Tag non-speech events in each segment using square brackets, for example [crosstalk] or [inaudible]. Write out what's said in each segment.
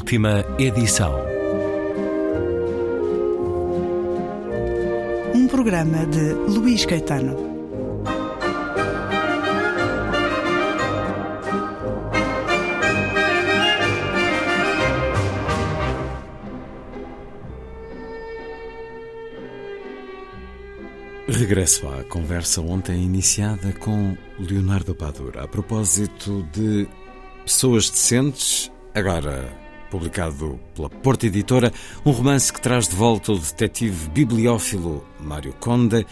Última edição. Um programa de Luís Caetano. Regresso à conversa ontem iniciada com Leonardo Padura a propósito de pessoas decentes, agora publicado pela Porta Editora, um romance que traz de volta o detetive bibliófilo Mário Conde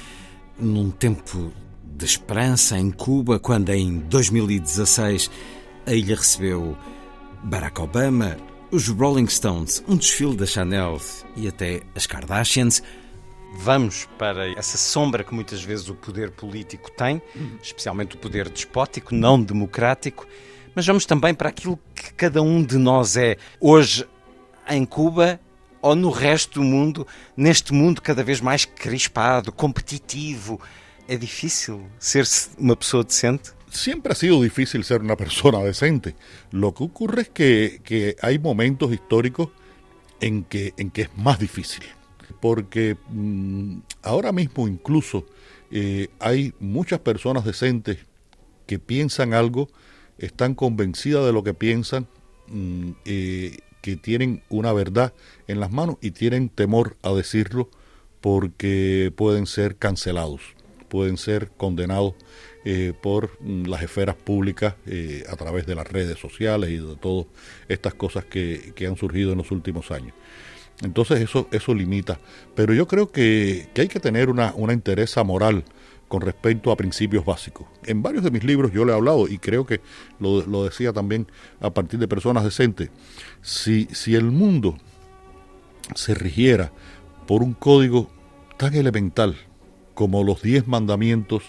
num tempo de esperança em Cuba, quando em 2016 a ilha recebeu Barack Obama, os Rolling Stones, um desfile da Chanel e até as Kardashians. Vamos para essa sombra que muitas vezes o poder político tem, especialmente o poder despótico, não democrático, mas vamos também para aquilo que cada um de nós é hoje em Cuba ou no resto do mundo, neste mundo cada vez mais crispado, competitivo. É difícil ser uma pessoa decente? Siempre ha sido difícil ser una persona decente. Lo que ocurre es que, que hay momentos históricos en que, en que es más difícil. Porque mmm, mismo incluso eh, hay muchas personas decentes que piensan algo, están convencidas de lo que piensan, mmm, eh, que tienen una verdad en las manos y tienen temor a decirlo porque pueden ser cancelados, pueden ser condenados eh, por mm, las esferas públicas eh, a través de las redes sociales y de todas estas cosas que, que han surgido en los últimos años. Entonces eso, eso limita. Pero yo creo que, que hay que tener una, una interés moral con respecto a principios básicos. En varios de mis libros yo le he hablado y creo que lo, lo decía también a partir de personas decentes. Si, si el mundo se rigiera por un código tan elemental como los diez mandamientos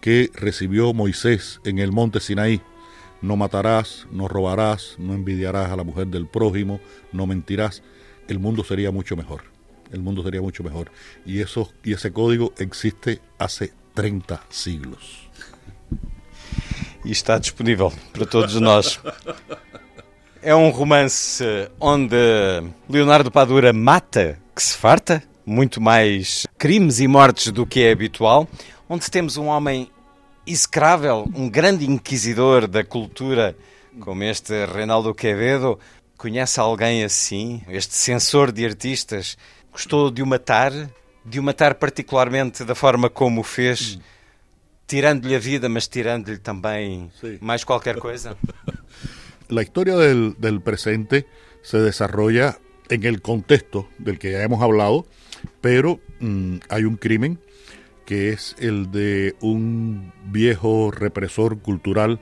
que recibió Moisés en el monte Sinaí, no matarás, no robarás, no envidiarás a la mujer del prójimo, no mentirás, el mundo sería mucho mejor. El mundo sería mucho mejor. Y, eso, y ese código existe hace 30 siglos. E está disponível para todos nós. É um romance onde Leonardo Padura mata que se farta, muito mais crimes e mortes do que é habitual, onde temos um homem execrável, um grande inquisidor da cultura, como este Reinaldo Quevedo, Conhece alguém assim? Este censor de artistas gostou de o matar? De o matar particularmente da forma como o fez, tirando-lhe a vida, mas tirando-lhe também sí. mais qualquer coisa? [laughs] La historia del, del presente se desarrolla en el contexto del que ya hemos hablado, pero mmm, hay un crimen que es el de un viejo represor cultural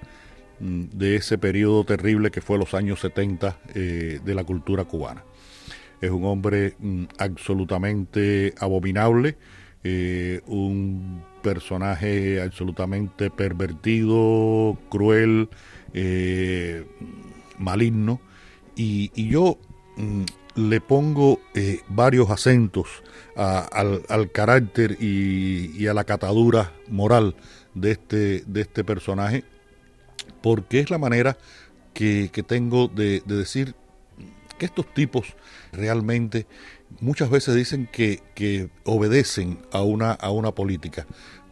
de ese periodo terrible que fue los años 70 eh, de la cultura cubana. Es un hombre mm, absolutamente abominable, eh, un personaje absolutamente pervertido, cruel, eh, maligno, y, yo mm, le pongo eh, varios acentos al, carácter y, a la catadura moral de este, de este personaje porque es la manera que, que tengo de, decir estos tipos realmente muchas veces dicen que, que obedecen a una, a una política,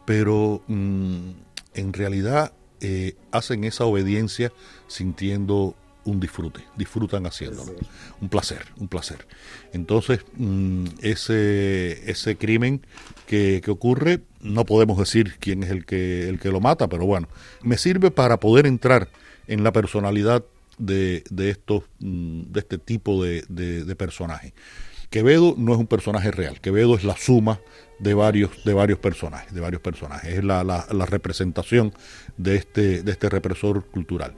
pero mmm, en realidad eh, hacen esa obediencia sintiendo un disfrute, disfrutan haciéndolo. Un placer, un placer. Entonces, mmm, ese, ese crimen que, que, ocurre, no podemos decir quién es el que, el que lo mata, pero bueno, me sirve para poder entrar en la personalidad de, de, estos, mmm, de este tipo de, de. Quevedo no es un personaje real, Quevedo es la suma de varios, de varios personajes, de varios personajes, es la, la, representación de este, de este represor cultural.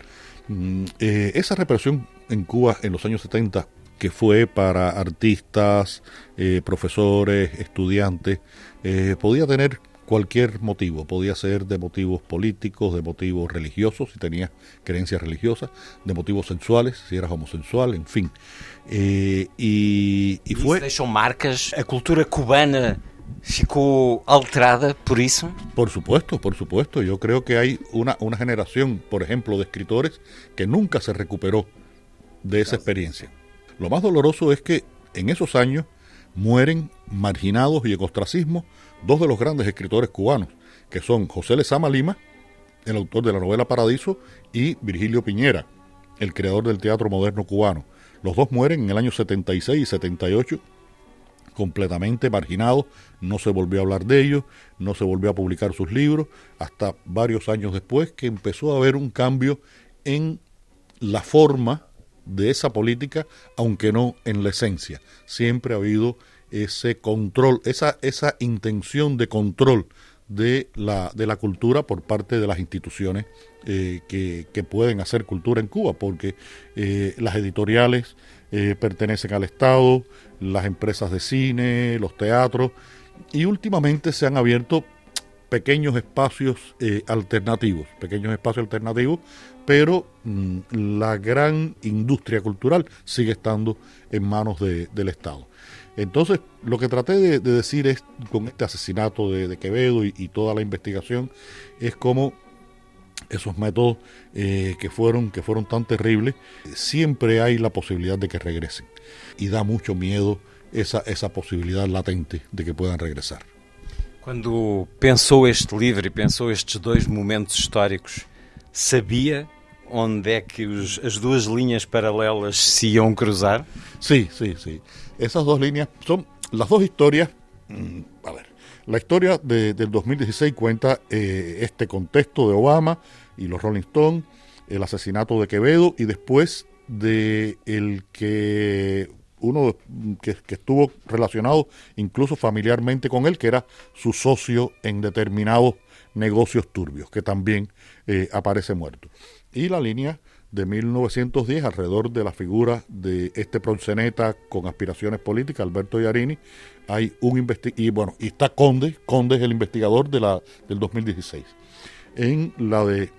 Eh, esa represión en Cuba en los años 70, que fue para artistas, eh, profesores, estudiantes, eh, podía tener cualquier motivo, podía ser de motivos políticos, de motivos religiosos, si tenías creencias religiosas, de motivos sexuales, si eras homosexual, en fin. Eh, y, y fue... deixam marcas, a cultura cubana ficou alterada por eso? Por supuesto, por supuesto. Yo creo que hay una, una generación, por ejemplo, de escritores que nunca se recuperó de esa experiencia. Lo más doloroso es que en esos años mueren marginados y en ostracismo dos de los grandes escritores cubanos, que son José Lezama Lima, el autor de la novela Paradiso, y Virgilio Piñera, el creador del teatro moderno cubano. Los dos mueren en el año 76 y 78, completamente marginados, no se volvió a hablar de ellos, no se volvió a publicar sus libros, hasta varios años después que empezó a haber un cambio en la forma de esa política, aunque no en la esencia. Siempre ha habido ese control, esa, esa intención de control de la, de la cultura por parte de las instituciones eh, que, que, pueden hacer cultura en Cuba, porque eh, las editoriales eh, pertenecen al Estado, las empresas de cine, los teatros, y últimamente se han abierto pequeños espacios alternativos, pequeños espacios alternativos, pero mm, la gran industria cultural sigue estando en manos de, del Estado. Entonces, lo que traté de, decir es, con este asesinato de, Quevedo y, toda la investigación, es como esos métodos eh, que, fueron, que fueron tan terribles, siempre hay la posibilidad de que regresen. Y da mucho miedo esa, esa posibilidad latente de que puedan regresar. Quando pensou este livro e pensou estes dois momentos históricos, sabia onde é que os, as duas linhas paralelas se iam cruzar? Sí, sí, sí. Esas dos líneas son las dos historias. Mm, a ver, la historia de, del 2016 cuenta eh, este contexto de Obama y los Rolling Stones, el asesinato de Quevedo y después de el que uno que, que, estuvo relacionado incluso familiarmente con él, que era su socio en determinados negocios turbios, que también eh, aparece muerto. Y la línea de 1910 alrededor de la figura de este proxeneta con aspiraciones políticas, Alberto Iarini, hay un y bueno, y está Conde, Conde es el investigador de la del 2016. En la de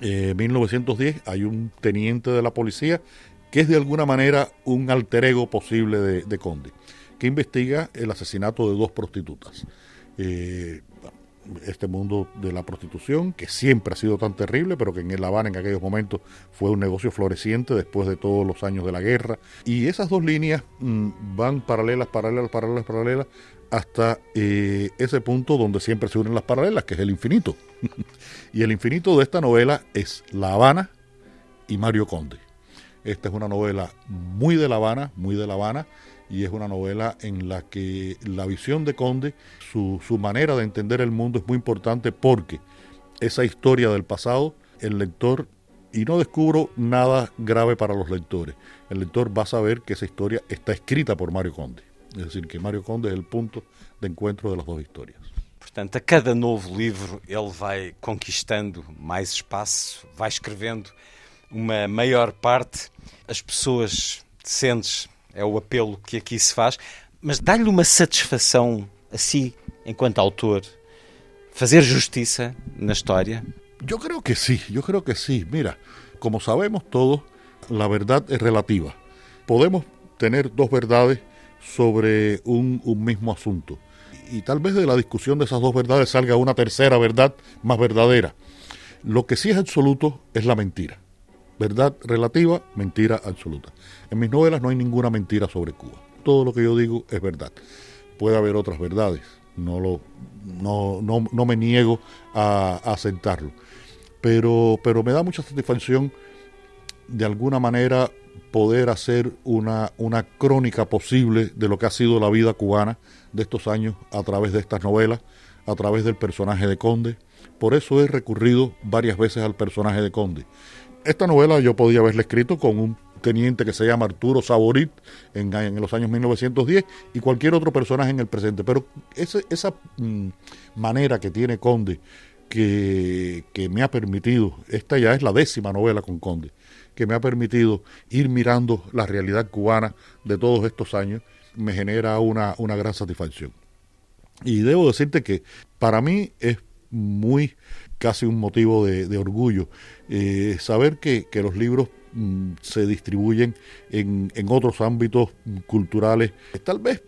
1910 eh, hay un teniente de la policía que es de alguna manera un alter ego posible de, Conde, que investiga el asesinato de dos prostitutas. Eh, este mundo de la prostitución, que siempre ha sido tan terrible, pero que en La Habana en aquellos momentos fue un negocio floreciente después de todos los años de la guerra. Y esas dos líneas mm, van paralelas, paralelas, paralelas, paralelas, hasta eh, ese punto donde siempre se unen las paralelas, que es el infinito. [laughs] y el infinito de esta novela es La Habana y Mario Conde. Esta es una novela muy de La Habana, muy de La Habana, y es una novela en la que la visión de Conde, su, su manera de entender el mundo es muy importante porque esa historia del pasado, el lector, y no descubro nada grave para los lectores, el lector va a saber que esa historia está escrita por Mario Conde. Es decir, que Mario Conde es el punto de encuentro de las dos historias. Portanto, a cada novo livro ele vai conquistando mais espaço, vai escrevendo uma maior parte. As pessoas sentes é o apelo que aqui se faz, mas dá-lhe uma satisfação a si, enquanto autor, fazer justiça na história? Yo creo que sí, yo creo que sí. Mira, como sabemos todos, la verdad es relativa. Podemos tener dos verdades sobre un, un, mismo asunto. Y tal vez de la discusión de esas dos verdades salga una tercera verdad más verdadera. Lo que sí es absoluto es la mentira. Verdad relativa, mentira absoluta. En mis novelas no hay ninguna mentira sobre Cuba. Todo lo que yo digo es verdad. Puede haber otras verdades, no, lo, no, no, no me niego a, aceptarlo. Pero, pero me da mucha satisfacción de alguna manera poder hacer una, una crónica posible de lo que ha sido la vida cubana de estos años a través de estas novelas, a través del personaje de Conde. Por eso he recurrido varias veces al personaje de Conde. Esta novela yo podía haberla escrito con un teniente que se llama Arturo Saborit en, en, los años 1910 y cualquier otro personaje en el presente. Pero ese, esa mm, manera que tiene Conde, que, me ha permitido, esta ya es la décima novela con Conde, que me ha permitido ir mirando la realidad cubana de todos estos años, me genera una, una gran satisfacción. Y debo decirte que para mí es muy casi un motivo de, orgullo eh, saber que, que, los libros mm, se distribuyen en, en, otros ámbitos culturales. Tal vez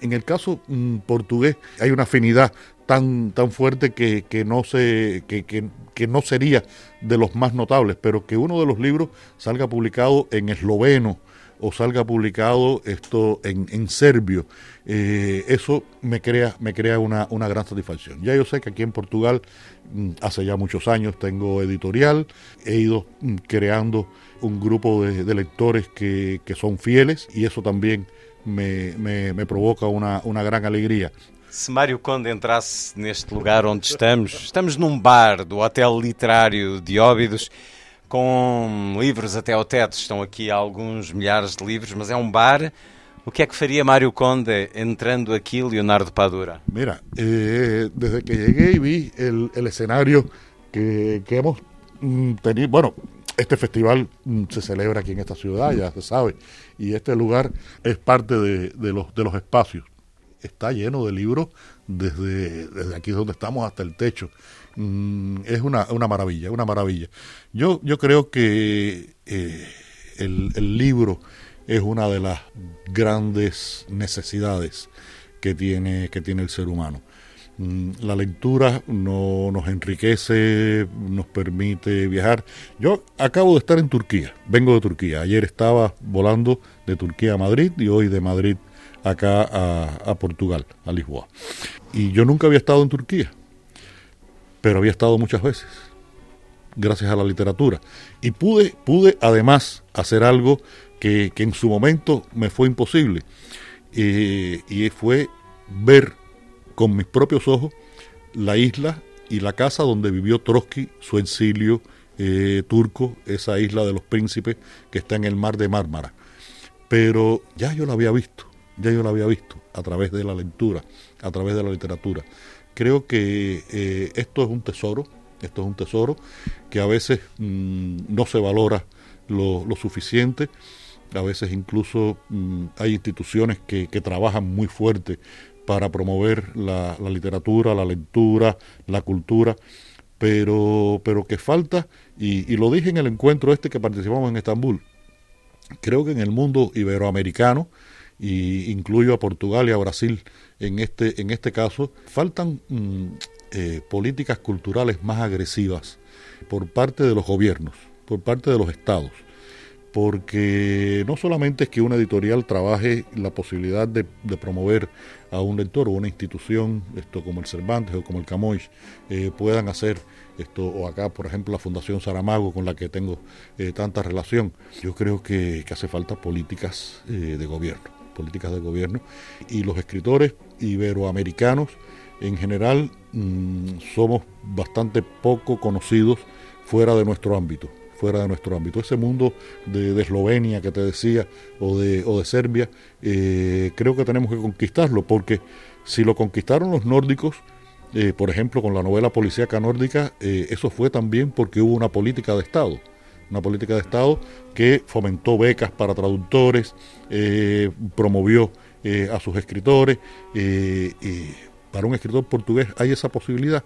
en el caso mm, portugués hay una afinidad tan, tan fuerte que, que no se, que, que, no sería de los más notables, pero que uno de los libros salga publicado en esloveno o salga publicado esto en, en serbio, eh, eso me crea, me crea una, una, gran satisfacción. Ya yo sé que aquí en Portugal, mm, hace ya muchos años, tengo editorial, he ido mm, creando un grupo de, de lectores que, que, son fieles y eso también me, me, me provoca una, una gran alegría. Se Mário Conde entrasse neste lugar onde estamos, estamos num bar do Hotel Literário de Óbidos, com livros até ao teto. Estão aqui alguns milhares de livros, mas é um bar. O que é que faria Mário Conde entrando aqui, Leonardo Padura? Mira, eh, desde que llegué vi el escenario que, que hemos mm, tenido, bueno, este festival mm, se celebra aquí en esta ciudad, ya se sabe, y este lugar es parte de, de, los, de los espacios. Está lleno de libros desde, desde aquí donde estamos hasta el techo. Mm, es una, una maravilla, una maravilla. Yo, yo creo que eh, el, libro es una de las grandes necesidades que tiene, que tiene el ser humano. Mm, La lectura no, nos enriquece, nos permite viajar. Yo acabo de estar en Turquía, vengo de Turquía. Ayer estaba volando de Turquía a Madrid y hoy de Madrid acá a Portugal, a Lisboa. Y yo nunca había estado en Turquía pero había estado muchas veces, gracias a la literatura. Y pude, pude además hacer algo que, que en su momento me fue imposible, eh, y fue ver con mis propios ojos la isla y la casa donde vivió Trotsky, su exilio eh, turco, esa isla de los príncipes que está en el mar de Mármara. Pero ya yo la había visto, ya yo la había visto a través de la lectura, a través de la literatura creo que eh, esto es un tesoro, esto es un tesoro que a veces mmm, no se valora lo, suficiente, a veces incluso mmm, hay instituciones que, trabajan muy fuerte para promover la, literatura, la lectura, la cultura, pero, pero que falta, y lo dije en el encuentro este que participamos en Estambul, creo que en el mundo iberoamericano, y incluyo a Portugal y a Brasil en este, en este caso, faltan mm, eh, políticas culturales más agresivas por parte de los gobiernos, por parte de los estados, porque no solamente es que una editorial trabaje la posibilidad de, promover a un lector o una institución, esto como el Cervantes o como el Camões, eh, puedan hacer esto, o acá, por ejemplo, la Fundación Saramago, con la que tengo eh, tanta relación. Yo creo que, hace falta políticas de gobierno políticas de gobierno y los escritores iberoamericanos en general mmm, somos bastante poco conocidos fuera de nuestro ámbito fuera de nuestro ámbito. Ese mundo de, de Eslovenia que te decía o de, o de Serbia, eh, creo que tenemos que conquistarlo porque si lo conquistaron los nórdicos, eh, por ejemplo con la novela policíaca nórdica, eh, eso fue también porque hubo una política de Estado una política de Estado que fomentó becas para traductores, eh, promovió eh, a sus escritores. Eh, para un escritor portugués hay esa posibilidad,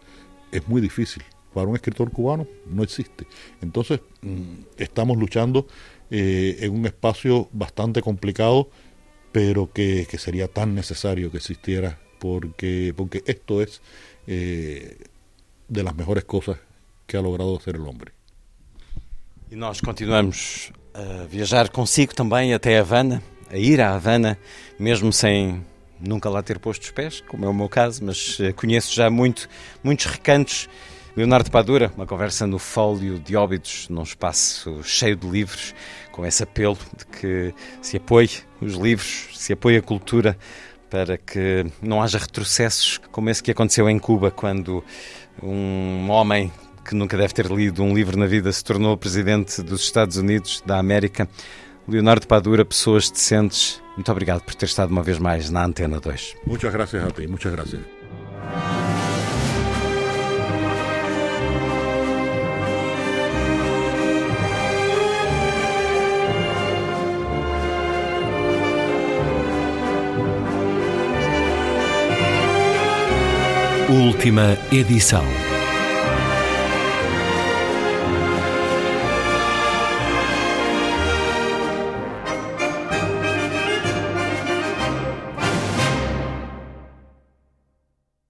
es muy difícil. Para un escritor cubano no existe. Entonces, mmm, estamos luchando en un espacio bastante complicado, pero que, que, sería tan necesario que existiera, porque, porque esto es de las mejores cosas que ha logrado hacer el hombre. E nós continuamos a viajar consigo também até Havana, a ir a Havana, mesmo sem nunca lá ter posto os pés, como é o meu caso, mas eh, conheço já muito, muitos recantos. Leonardo Padura, uma conversa no fólio de óbitos, num espaço cheio de livros, com esse apelo de que se apoie os livros, se apoie a cultura, para que não haja retrocessos como esse que aconteceu em Cuba, quando um homem que nunca deve ter lido um livro na vida, se tornou presidente dos Estados Unidos da América. Leonardo Padura, Pessoas Decentes, muito obrigado por ter estado uma vez mais na Antena 2. Muchas gracias a ti, muchas gracias. Última edição.